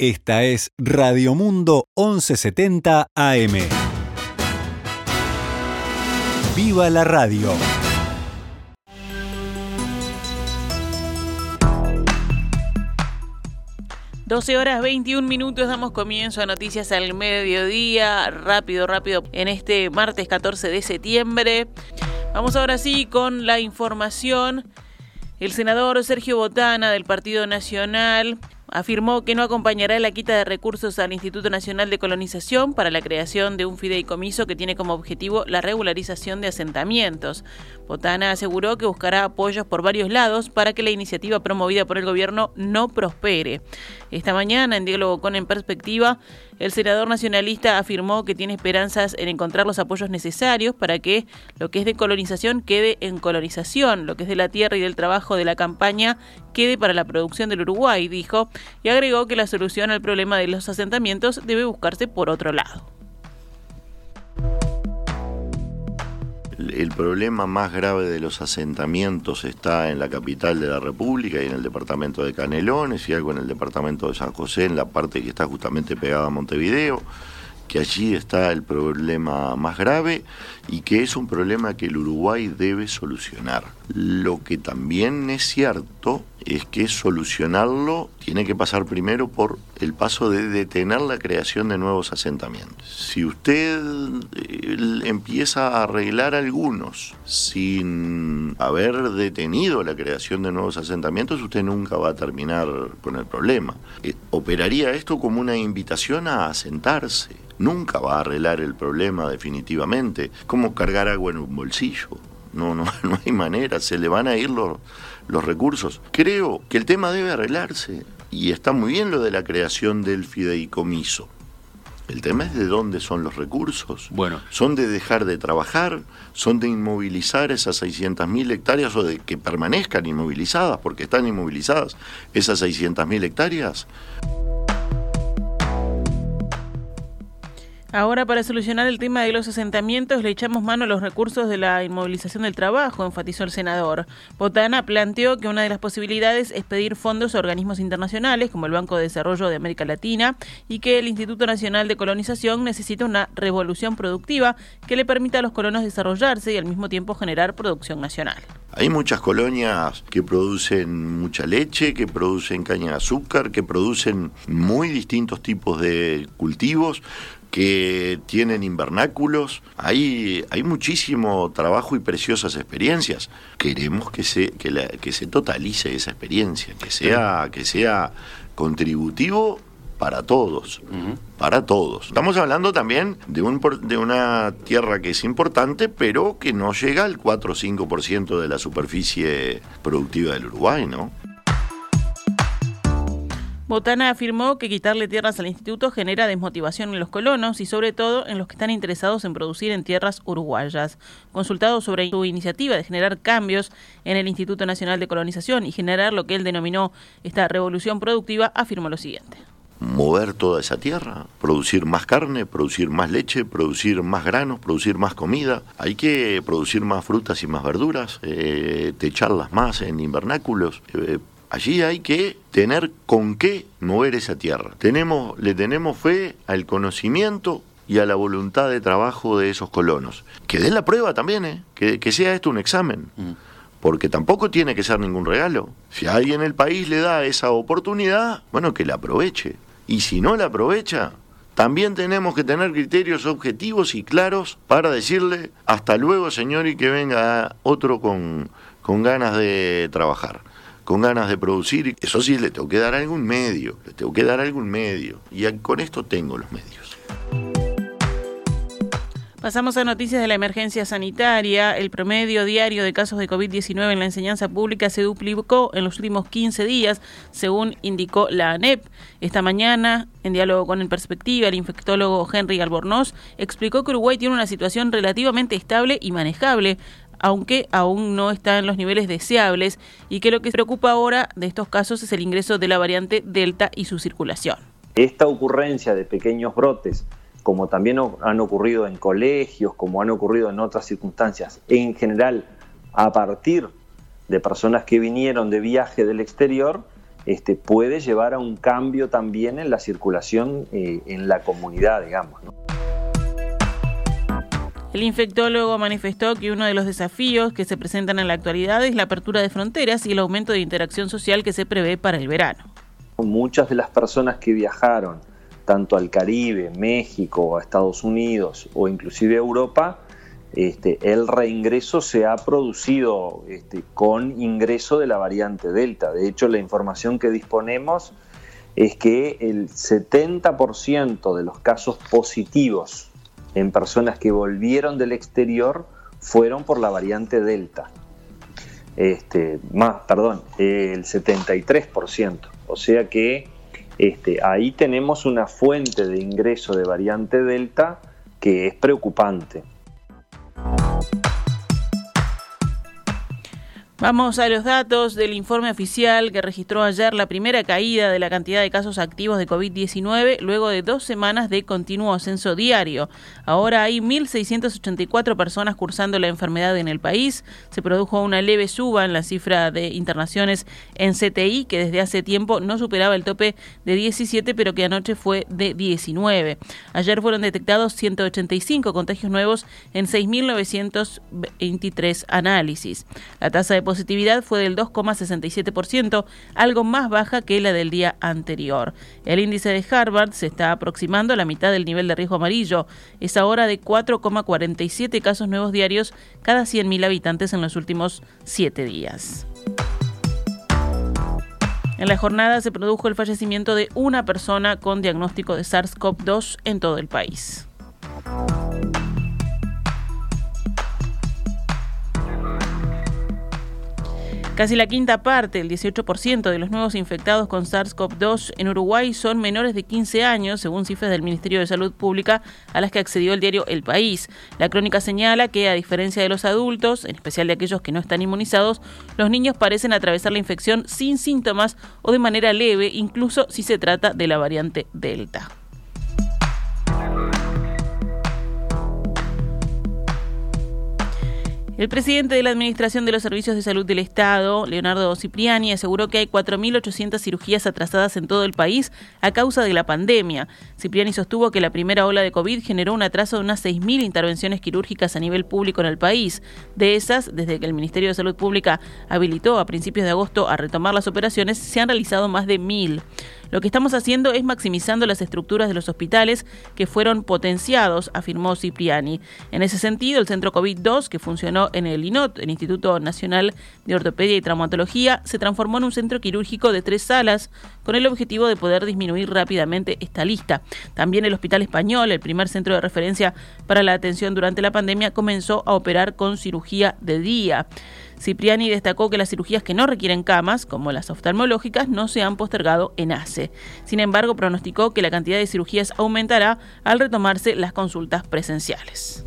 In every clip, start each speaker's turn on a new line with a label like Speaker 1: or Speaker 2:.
Speaker 1: Esta es Radio Mundo 1170 AM. ¡Viva la radio!
Speaker 2: Doce horas 21 minutos damos comienzo a Noticias al Mediodía, rápido, rápido, en este martes 14 de septiembre. Vamos ahora sí con la información. El senador Sergio Botana del Partido Nacional afirmó que no acompañará la quita de recursos al Instituto Nacional de Colonización para la creación de un fideicomiso que tiene como objetivo la regularización de asentamientos. Botana aseguró que buscará apoyos por varios lados para que la iniciativa promovida por el gobierno no prospere. Esta mañana, en diálogo con En Perspectiva, el senador nacionalista afirmó que tiene esperanzas en encontrar los apoyos necesarios para que lo que es de colonización quede en colonización, lo que es de la tierra y del trabajo de la campaña quede para la producción del Uruguay, dijo, y agregó que la solución al problema de los asentamientos debe buscarse por otro lado.
Speaker 3: El problema más grave de los asentamientos está en la capital de la República y en el departamento de Canelones y algo en el departamento de San José, en la parte que está justamente pegada a Montevideo que allí está el problema más grave y que es un problema que el Uruguay debe solucionar. Lo que también es cierto es que solucionarlo tiene que pasar primero por el paso de detener la creación de nuevos asentamientos. Si usted eh, empieza a arreglar algunos sin haber detenido la creación de nuevos asentamientos, usted nunca va a terminar con el problema. Eh, operaría esto como una invitación a asentarse nunca va a arreglar el problema definitivamente. Como cargar agua en un bolsillo. No, no, no hay manera, se le van a ir los, los recursos. Creo que el tema debe arreglarse y está muy bien lo de la creación del fideicomiso. El tema es de dónde son los recursos.
Speaker 4: Bueno.
Speaker 3: ¿Son de dejar de trabajar? ¿Son de inmovilizar esas 600.000 hectáreas o de que permanezcan inmovilizadas porque están inmovilizadas esas 600.000 hectáreas?
Speaker 2: Ahora, para solucionar el tema de los asentamientos, le echamos mano a los recursos de la inmovilización del trabajo, enfatizó el senador. Botana planteó que una de las posibilidades es pedir fondos a organismos internacionales, como el Banco de Desarrollo de América Latina, y que el Instituto Nacional de Colonización necesita una revolución productiva que le permita a los colonos desarrollarse y al mismo tiempo generar producción nacional.
Speaker 3: Hay muchas colonias que producen mucha leche, que producen caña de azúcar, que producen muy distintos tipos de cultivos que tienen invernáculos. Hay, hay muchísimo trabajo y preciosas experiencias. Queremos que se, que, que se totalice esa experiencia, que sea, que sea contributivo para todos, para todos. Estamos hablando también de, un, de una tierra que es importante, pero que no llega al 4 o 5% de la superficie productiva del Uruguay, ¿no?
Speaker 2: Botana afirmó que quitarle tierras al instituto genera desmotivación en los colonos y sobre todo en los que están interesados en producir en tierras uruguayas. Consultado sobre su iniciativa de generar cambios en el Instituto Nacional de Colonización y generar lo que él denominó esta revolución productiva, afirmó lo siguiente
Speaker 3: mover toda esa tierra, producir más carne, producir más leche, producir más granos, producir más comida. Hay que producir más frutas y más verduras, eh, techarlas más en invernáculos, eh, Allí hay que tener con qué mover esa tierra. Tenemos, le tenemos fe al conocimiento y a la voluntad de trabajo de esos colonos. Que den la prueba también, ¿eh? que, sea esto un examen. Mm. Porque tampoco tiene que ser ningún regalo. Si alguien en el país le da esa oportunidad, bueno, que la aproveche. Y si no la aprovecha, también tenemos que tener criterios objetivos y claros para decirle hasta luego, señor, y que venga otro con, con ganas de trabajar con ganas de producir. Eso sí, le tengo que dar algún medio, le tengo que dar algún medio. Y con esto tengo los medios.
Speaker 2: Pasamos a noticias de la emergencia sanitaria. El promedio diario de casos de COVID-19 en la enseñanza pública se duplicó en los últimos 15 días, según indicó la ANEP. Esta mañana, en diálogo con el Perspectiva, el infectólogo Henry Albornoz explicó que Uruguay tiene una situación relativamente estable y manejable, aunque aún no está en los niveles deseables y que lo que se preocupa ahora de estos casos es el ingreso de la variante Delta y su circulación.
Speaker 5: Esta ocurrencia de pequeños brotes, como también han ocurrido en colegios, como han ocurrido en otras circunstancias, en general a partir de personas que vinieron de viaje del exterior, este, puede llevar a un cambio también en la circulación eh, en la comunidad, digamos.
Speaker 2: El infectólogo manifestó que uno de los desafíos que se presentan en la actualidad es la apertura de fronteras y el aumento de interacción social que se prevé para el verano.
Speaker 5: Muchas de las personas que viajaron tanto al Caribe, México, a Estados Unidos o inclusive a Europa, este, el reingreso se ha producido este, con ingreso de la variante Delta. De hecho, la información que disponemos es que el 70% de los casos positivos en personas que volvieron del exterior fueron por la variante Delta. Este, más, perdón, el 73%. O sea que ahí tenemos una fuente de ingreso de variante Delta que es preocupante.
Speaker 2: Vamos a los datos del informe oficial que registró ayer la primera caída de la cantidad de casos activos de COVID-19 luego de dos semanas de continuo ascenso diario. Ahora hay 1.684 personas cursando la enfermedad en el país. Se produjo una leve suba en la cifra de internaciones en CTI que desde hace tiempo no superaba el tope de 17 pero que anoche fue de 19. Ayer fueron detectados 185 contagios nuevos en 6.923 análisis. La tasa de positividad fue del 2,67%, algo más baja que la del día anterior. El índice de Harvard se está aproximando a la mitad del nivel de riesgo amarillo. Es ahora de 4,47 casos nuevos diarios cada 100.000 habitantes en los últimos siete días. En la jornada se produjo el fallecimiento de una persona con diagnóstico de SARS-CoV-2 en todo el país. Casi la quinta parte, el 18% de los nuevos infectados con SARS-CoV-2 en Uruguay son menores de 15 años, según cifras del Ministerio de Salud Pública a las que accedió el diario El País. La crónica señala que, a diferencia de los adultos, en especial de aquellos que no están inmunizados, los niños parecen atravesar la infección sin síntomas o de manera leve, incluso si se trata de la variante Delta. El presidente de la Administración de los Servicios de Salud del Estado, Leonardo Cipriani, aseguró que hay 4.800 cirugías atrasadas en todo el país a causa de la pandemia. Cipriani sostuvo que la primera ola de COVID generó un atraso de unas 6.000 intervenciones quirúrgicas a nivel público en el país. De esas, desde que el Ministerio de Salud Pública habilitó a principios de agosto a retomar las operaciones, se han realizado más de 1.000. Lo que estamos haciendo es maximizando las estructuras de los hospitales que fueron potenciados, afirmó Cipriani. En ese sentido, el centro COVID-2, que funcionó en el INOT, el Instituto Nacional de Ortopedia y Traumatología, se transformó en un centro quirúrgico de tres salas con el objetivo de poder disminuir rápidamente esta lista. También el Hospital Español, el primer centro de referencia para la atención durante la pandemia, comenzó a operar con cirugía de día. Cipriani destacó que las cirugías que no requieren camas, como las oftalmológicas, no se han postergado en ACE. Sin embargo, pronosticó que la cantidad de cirugías aumentará al retomarse las consultas presenciales.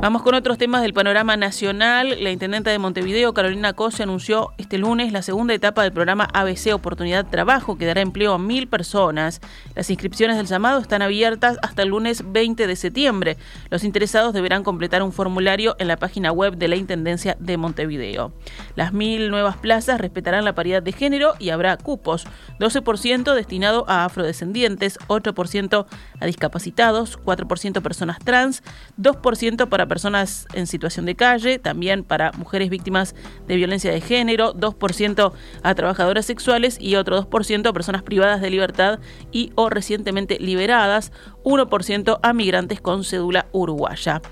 Speaker 2: Vamos con otros temas del panorama nacional. La intendenta de Montevideo, Carolina Cose, anunció este lunes la segunda etapa del programa ABC Oportunidad Trabajo, que dará empleo a mil personas. Las inscripciones del llamado están abiertas hasta el lunes 20 de septiembre. Los interesados deberán completar un formulario en la página web de la Intendencia de Montevideo. Las mil nuevas plazas respetarán la paridad de género y habrá cupos, 12% destinado a afrodescendientes, 8% a discapacitados, 4% personas trans, 2% para personas en situación de calle, también para mujeres víctimas de violencia de género, 2% a trabajadoras sexuales y otro 2% a personas privadas de libertad y o recientemente liberadas, 1% a migrantes con cédula uruguaya.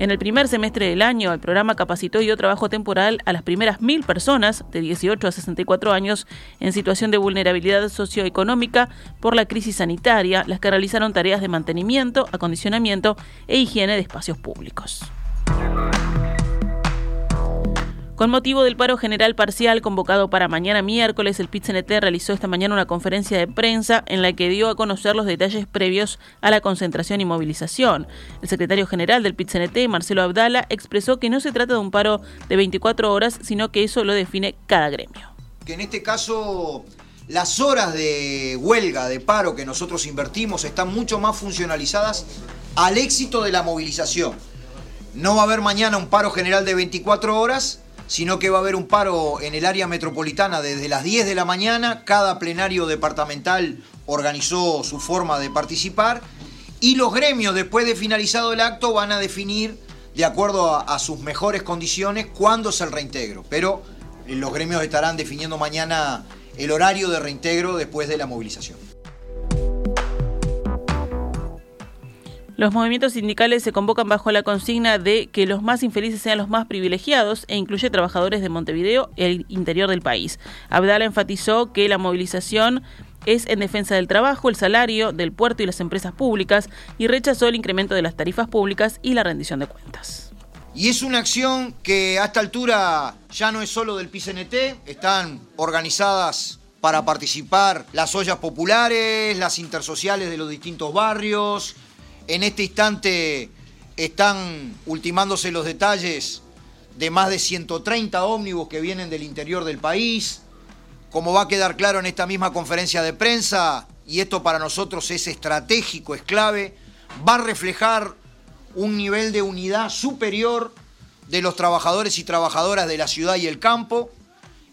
Speaker 2: En el primer semestre del año, el programa capacitó y dio trabajo temporal a las primeras mil personas de 18 a 64 años en situación de vulnerabilidad socioeconómica por la crisis sanitaria, las que realizaron tareas de mantenimiento, acondicionamiento e higiene de espacios públicos. Con motivo del paro general parcial convocado para mañana miércoles, el PIT-CNT realizó esta mañana una conferencia de prensa en la que dio a conocer los detalles previos a la concentración y movilización. El secretario general del PIT-CNT, Marcelo Abdala, expresó que no se trata de un paro de 24 horas, sino que eso lo define cada gremio.
Speaker 4: Que en este caso las horas de huelga, de paro que nosotros invertimos están mucho más funcionalizadas al éxito de la movilización. No va a haber mañana un paro general de 24 horas, sino que va a haber un paro en el área metropolitana desde las 10 de la mañana. Cada plenario departamental organizó su forma de participar y los gremios, después de finalizado el acto, van a definir, de acuerdo a, sus mejores condiciones, cuándo es el reintegro. Pero los gremios estarán definiendo mañana el horario de reintegro después de la movilización.
Speaker 2: Los movimientos sindicales se convocan bajo la consigna de que los más infelices sean los más privilegiados e incluye trabajadores de Montevideo y el interior del país. Abdala enfatizó que la movilización es en defensa del trabajo, el salario, del puerto y las empresas públicas y rechazó el incremento de las tarifas públicas y la rendición de cuentas.
Speaker 4: Y es una acción que a esta altura ya no es solo del PCNT, están organizadas para participar las ollas populares, las intersociales de los distintos barrios, en este instante están ultimándose los detalles de más de 130 ómnibus que vienen del interior del país. Como va a quedar claro en esta misma conferencia de prensa, y esto para nosotros es estratégico, es clave, va a reflejar un nivel de unidad superior de los trabajadores y trabajadoras de la ciudad y el campo,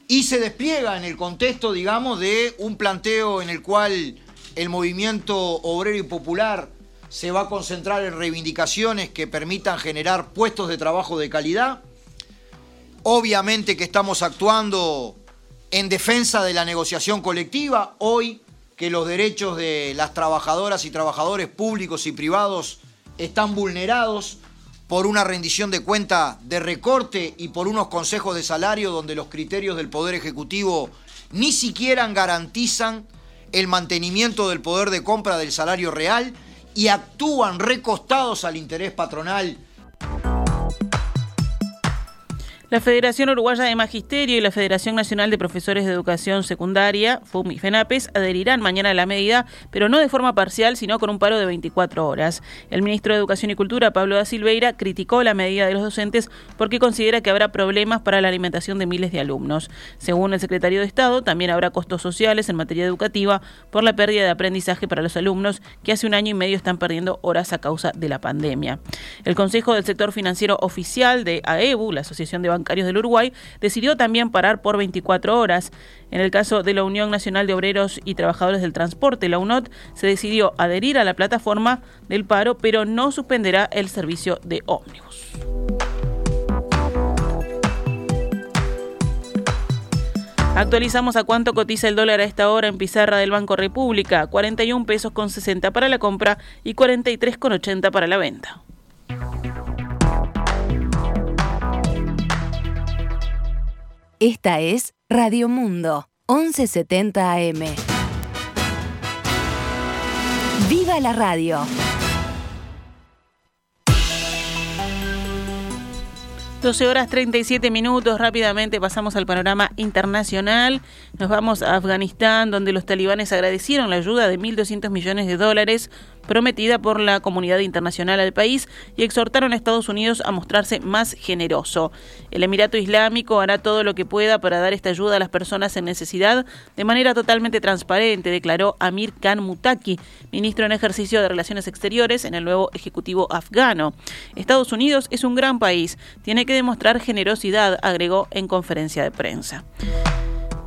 Speaker 4: y se despliega en el contexto, digamos, de un planteo en el cual el movimiento obrero y popular se va a concentrar en reivindicaciones que permitan generar puestos de trabajo de calidad. Obviamente que estamos actuando en defensa de la negociación colectiva, hoy que los derechos de las trabajadoras y trabajadores públicos y privados están vulnerados por una rendición de cuenta de recorte y por unos consejos de salario donde los criterios del Poder Ejecutivo ni siquiera garantizan el mantenimiento del poder de compra del salario real y actúan recostados al interés patronal
Speaker 2: la Federación Uruguaya de Magisterio y la Federación Nacional de Profesores de Educación Secundaria, FUM y FENAPES, adherirán mañana a la medida, pero no de forma parcial, sino con un paro de 24 horas. El ministro de Educación y Cultura, Pablo da Silveira, criticó la medida de los docentes porque considera que habrá problemas para la alimentación de miles de alumnos. Según el secretario de Estado, también habrá costos sociales en materia educativa por la pérdida de aprendizaje para los alumnos que hace un año y medio están perdiendo horas a causa de la pandemia. El Consejo del Sector Financiero Oficial de AEBU, la Asociación de Bancarios del Uruguay, decidió también parar por 24 horas. En el caso de la Unión Nacional de Obreros y Trabajadores del Transporte, la UNOT, se decidió adherir a la plataforma del paro, pero no suspenderá el servicio de ómnibus. Actualizamos a cuánto cotiza el dólar a esta hora en pizarra del Banco República, 41 pesos con 60 para la compra y 43 con 80 para la venta.
Speaker 6: Esta es Radio Mundo, 1170 AM. ¡Viva la radio!
Speaker 2: 12 horas 37 minutos, rápidamente pasamos al panorama internacional. Nos vamos a Afganistán, donde los talibanes agradecieron la ayuda de 1.200 millones de dólares prometida por la comunidad internacional al país y exhortaron a Estados Unidos a mostrarse más generoso. El Emirato Islámico hará todo lo que pueda para dar esta ayuda a las personas en necesidad de manera totalmente transparente, declaró Amir Khan Mutaki, ministro en ejercicio de Relaciones Exteriores en el nuevo Ejecutivo afgano. Estados Unidos es un gran país, tiene que demostrar generosidad, agregó en conferencia de prensa.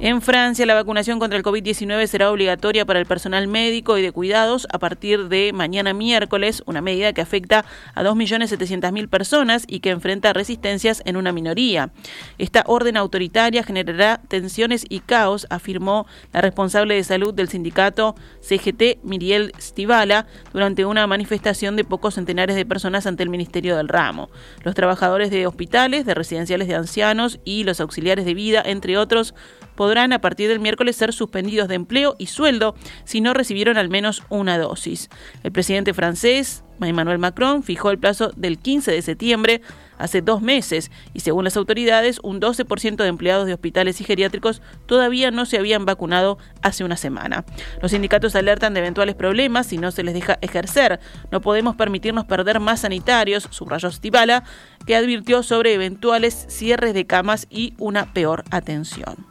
Speaker 2: En Francia, la vacunación contra el COVID-19 será obligatoria para el personal médico y de cuidados a partir de mañana miércoles, una medida que afecta a 2.700.000 personas y que enfrenta resistencias en una minoría. Esta orden autoritaria generará tensiones y caos, afirmó la responsable de salud del sindicato CGT, Miriel Stivala, durante una manifestación de pocos centenares de personas ante el Ministerio del Ramo. Los trabajadores de hospitales, de residenciales de ancianos y los auxiliares de vida, entre otros, podrán a partir del miércoles ser suspendidos de empleo y sueldo si no recibieron al menos una dosis. El presidente francés, Emmanuel Macron, fijó el plazo del 15 de septiembre hace dos meses y según las autoridades un 12% de empleados de hospitales y geriátricos todavía no se habían vacunado hace una semana. Los sindicatos alertan de eventuales problemas si no se les deja ejercer. No podemos permitirnos perder más sanitarios, subrayó Stibala, que advirtió sobre eventuales cierres de camas y una peor atención.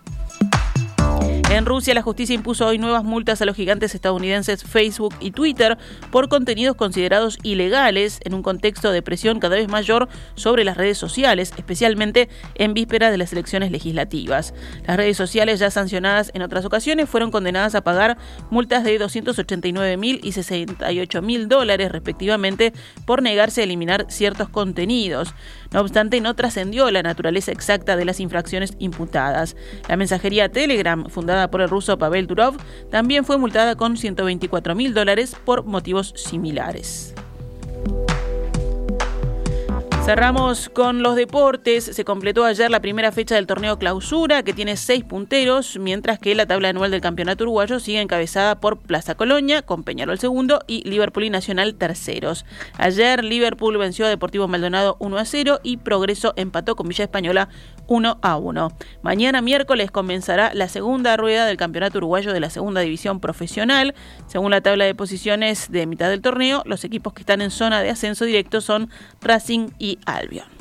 Speaker 2: En Rusia, la justicia impuso hoy nuevas multas a los gigantes estadounidenses Facebook y Twitter por contenidos considerados ilegales en un contexto de presión cada vez mayor sobre las redes sociales, especialmente en vísperas de las elecciones legislativas. Las redes sociales ya sancionadas en otras ocasiones fueron condenadas a pagar multas de 289 mil y 68 mil dólares respectivamente por negarse a eliminar ciertos contenidos. No obstante, no trascendió la naturaleza exacta de las infracciones imputadas. La mensajería Telegram, fundada por el ruso Pavel Durov, también fue multada con 124 mil dólares por motivos similares. Cerramos con los deportes. Se completó ayer la primera fecha del torneo clausura, que tiene seis punteros, mientras que la tabla anual del campeonato uruguayo sigue encabezada por Plaza Colonia, con Peñarol segundo y Liverpool y Nacional terceros. Ayer Liverpool venció a Deportivo Maldonado 1 a 0 y Progreso empató con Villa Española 1 a 1. Mañana miércoles comenzará la segunda rueda del campeonato uruguayo de la segunda división profesional. Según la tabla de posiciones de mitad del torneo, los equipos que están en zona de ascenso directo son Racing y Albion.